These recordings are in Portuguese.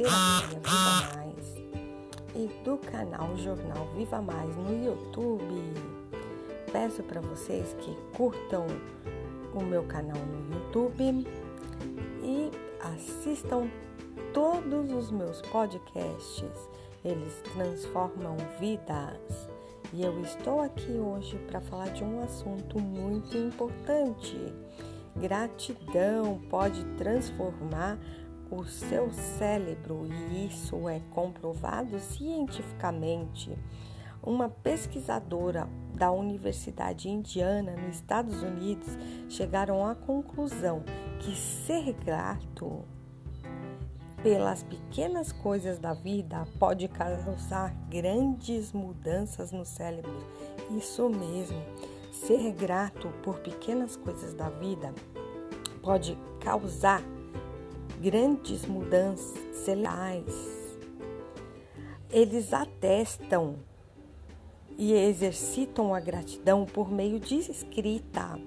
Terapia Viva Mais e do canal Jornal Viva Mais no YouTube. Peço para vocês que curtam o meu canal no YouTube e assistam todos os meus podcasts. Eles transformam vidas. E eu estou aqui hoje para falar de um assunto muito importante. Gratidão pode transformar o seu cérebro e isso é comprovado cientificamente. Uma pesquisadora da Universidade Indiana, nos Estados Unidos, chegaram à conclusão que ser grato pelas pequenas coisas da vida pode causar grandes mudanças no cérebro. Isso mesmo, ser grato por pequenas coisas da vida pode causar grandes mudanças cerebrais. Eles atestam e exercitam a gratidão por meio de escrita,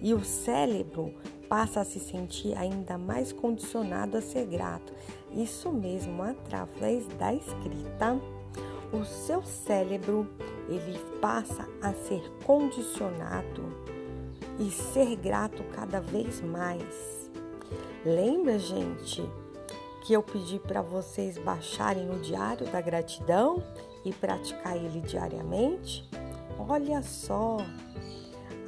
e o cérebro passa a se sentir ainda mais condicionado a ser grato. Isso mesmo, através da escrita, o seu cérebro ele passa a ser condicionado e ser grato cada vez mais. Lembra, gente, que eu pedi para vocês baixarem o Diário da Gratidão e praticar ele diariamente? Olha só,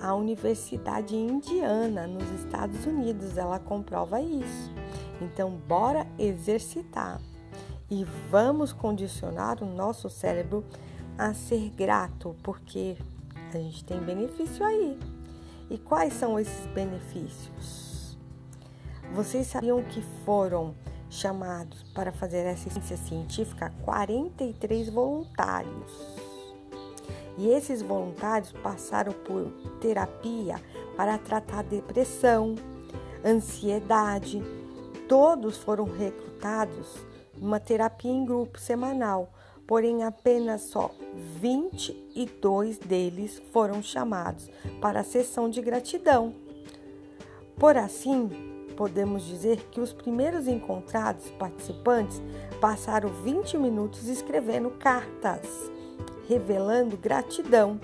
a Universidade Indiana nos Estados Unidos, ela comprova isso. Então, bora exercitar e vamos condicionar o nosso cérebro a ser grato, porque a gente tem benefício aí. E quais são esses benefícios? Vocês sabiam que foram chamados para fazer essa ciência científica 43 voluntários? E esses voluntários passaram por terapia para tratar depressão, ansiedade. Todos foram recrutados numa terapia em grupo semanal, porém apenas só 22 deles foram chamados para a sessão de gratidão. Por assim, podemos dizer que os primeiros encontrados participantes passaram 20 minutos escrevendo cartas, revelando gratidão.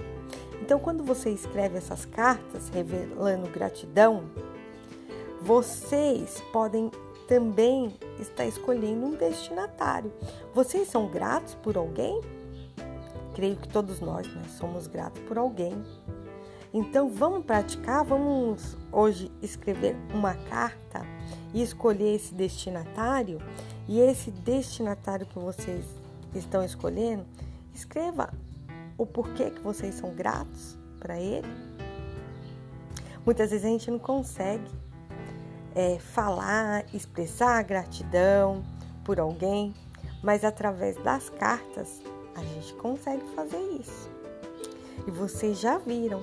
Então, quando você escreve essas cartas revelando gratidão, vocês podem também estar escolhendo um destinatário. Vocês são gratos por alguém? Creio que todos nós né, somos gratos por alguém. Então vamos praticar, vamos hoje escrever uma carta e escolher esse destinatário. E esse destinatário que vocês estão escolhendo, escreva o porquê que vocês são gratos para ele. Muitas vezes a gente não consegue é, falar, expressar gratidão por alguém, mas através das cartas a gente consegue fazer isso. E vocês já viram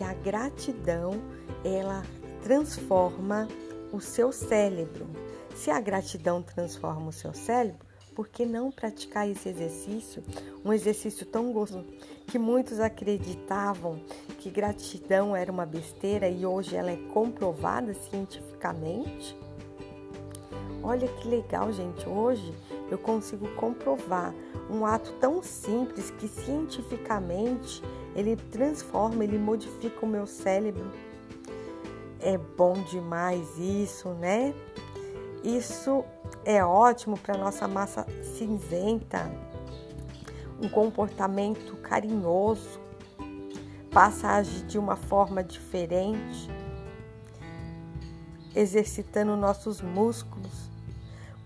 que a gratidão ela transforma o seu cérebro. Se a gratidão transforma o seu cérebro, por que não praticar esse exercício? Um exercício tão gostoso que muitos acreditavam que gratidão era uma besteira e hoje ela é comprovada cientificamente. Olha que legal, gente. Hoje eu consigo comprovar um ato tão simples que cientificamente ele transforma, ele modifica o meu cérebro. É bom demais isso, né? Isso é ótimo para nossa massa cinzenta. Um comportamento carinhoso passa a agir de uma forma diferente, exercitando nossos músculos.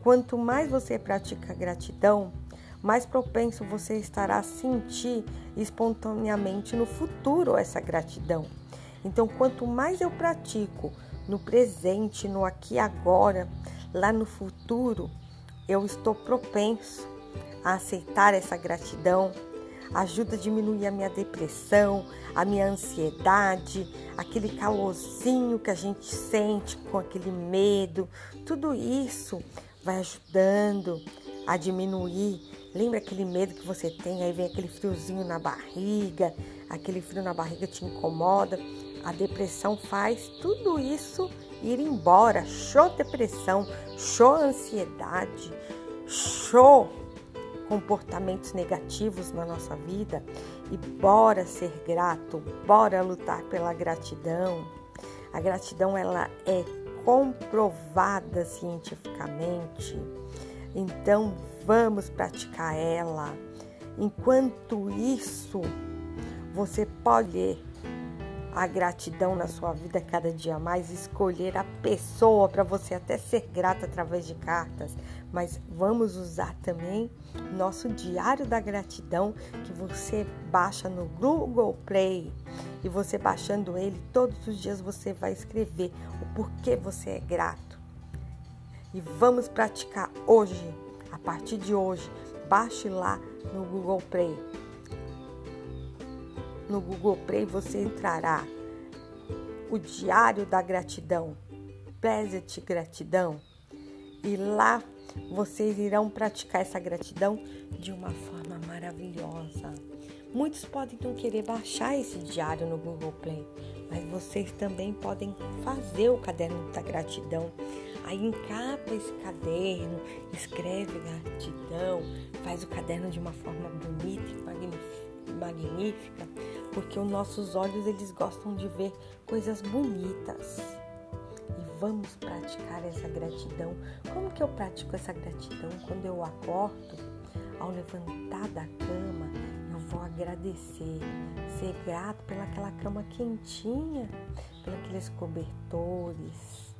Quanto mais você pratica gratidão, mais propenso você estará a sentir espontaneamente no futuro essa gratidão. Então, quanto mais eu pratico no presente, no aqui e agora, lá no futuro, eu estou propenso a aceitar essa gratidão. Ajuda a diminuir a minha depressão, a minha ansiedade, aquele calorzinho que a gente sente com aquele medo. Tudo isso vai ajudando a diminuir Lembra aquele medo que você tem, aí vem aquele friozinho na barriga, aquele frio na barriga te incomoda. A depressão faz tudo isso ir embora. Show depressão, show ansiedade, show comportamentos negativos na nossa vida e bora ser grato, bora lutar pela gratidão. A gratidão ela é comprovada cientificamente. Então vamos praticar ela. Enquanto isso, você pode a gratidão na sua vida cada dia mais, escolher a pessoa para você até ser grata através de cartas, mas vamos usar também nosso diário da gratidão que você baixa no Google Play. E você baixando ele, todos os dias você vai escrever o porquê você é grato. E vamos praticar hoje, a partir de hoje. Baixe lá no Google Play no Google Play você entrará o Diário da Gratidão, Present Gratidão, e lá vocês irão praticar essa gratidão de uma forma maravilhosa. Muitos podem não querer baixar esse diário no Google Play, mas vocês também podem fazer o caderno da gratidão. Aí encapa esse caderno, escreve gratidão, faz o caderno de uma forma bonita e magnífica porque os nossos olhos eles gostam de ver coisas bonitas. E vamos praticar essa gratidão. Como que eu pratico essa gratidão? Quando eu acordo, ao levantar da cama, eu vou agradecer, ser grato pelaquela cama quentinha, pelos cobertores,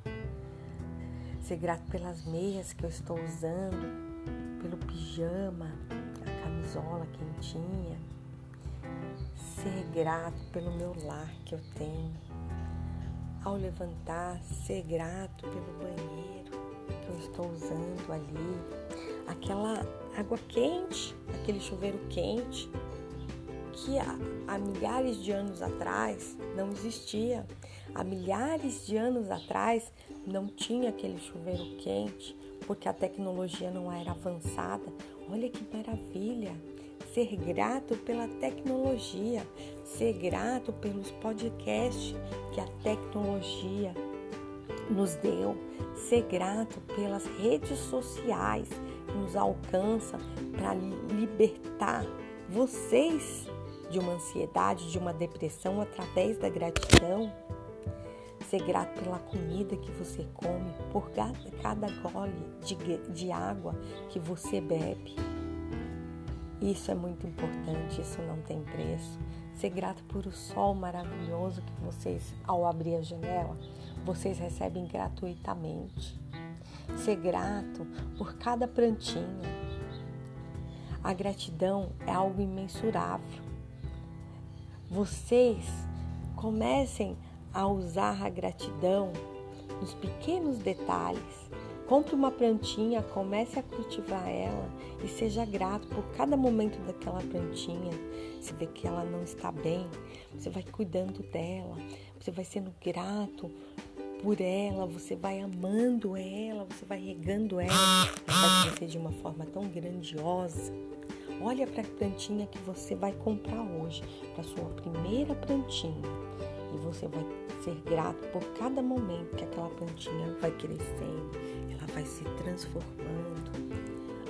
ser grato pelas meias que eu estou usando, pelo pijama, a camisola quentinha ser grato pelo meu lar que eu tenho. Ao levantar, ser grato pelo banheiro que eu estou usando ali, aquela água quente, aquele chuveiro quente que há, há milhares de anos atrás não existia. Há milhares de anos atrás não tinha aquele chuveiro quente porque a tecnologia não era avançada. Olha que maravilha! Ser grato pela tecnologia, ser grato pelos podcasts que a tecnologia nos deu, ser grato pelas redes sociais que nos alcançam para libertar vocês de uma ansiedade, de uma depressão através da gratidão. Ser grato pela comida que você come, por cada gole de, de água que você bebe isso é muito importante, isso não tem preço. Ser grato por o sol maravilhoso que vocês, ao abrir a janela, vocês recebem gratuitamente. Ser grato por cada plantinha. A gratidão é algo imensurável. Vocês comecem a usar a gratidão nos pequenos detalhes Compre uma plantinha, comece a cultivar ela e seja grato por cada momento daquela plantinha. Se vê que ela não está bem, você vai cuidando dela, você vai sendo grato por ela, você vai amando ela, você vai regando ela, ela vai crescer de uma forma tão grandiosa. Olha para a plantinha que você vai comprar hoje, para sua primeira plantinha, e você vai ser grato por cada momento que aquela plantinha vai crescendo ela vai se transformando.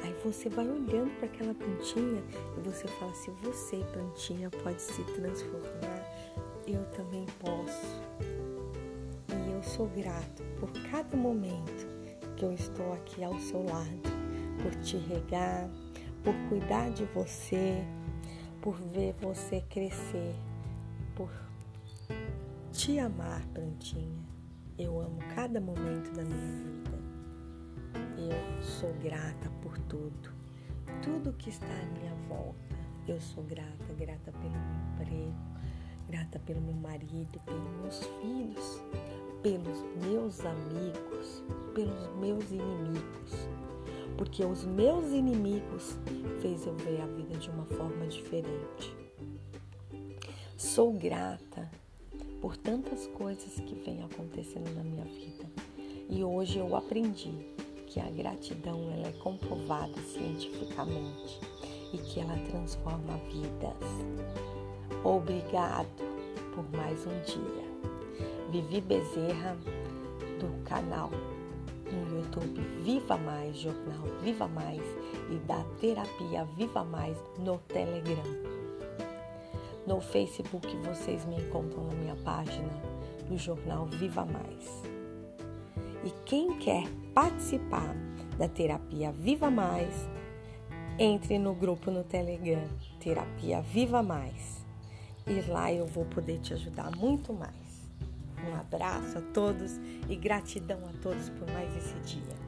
Aí você vai olhando para aquela plantinha e você fala: se você, plantinha, pode se transformar, eu também posso. E eu sou grato por cada momento que eu estou aqui ao seu lado, por te regar, por cuidar de você, por ver você crescer, por te amar, plantinha. Eu amo cada momento da minha vida. Eu sou grata por tudo. Tudo que está à minha volta. Eu sou grata, grata pelo meu emprego, grata pelo meu marido, pelos meus filhos, pelos meus amigos, pelos meus inimigos. Porque os meus inimigos fez eu ver a vida de uma forma diferente. Sou grata por tantas coisas que vêm acontecendo na minha vida. E hoje eu aprendi que a gratidão ela é comprovada cientificamente e que ela transforma vidas. Obrigado por mais um dia. Vivi Bezerra do canal no YouTube Viva Mais Jornal Viva Mais e da Terapia Viva Mais no Telegram. No Facebook vocês me encontram na minha página do jornal Viva Mais. E quem quer participar da terapia Viva Mais, entre no grupo no Telegram Terapia Viva Mais. E lá eu vou poder te ajudar muito mais. Um abraço a todos e gratidão a todos por mais esse dia.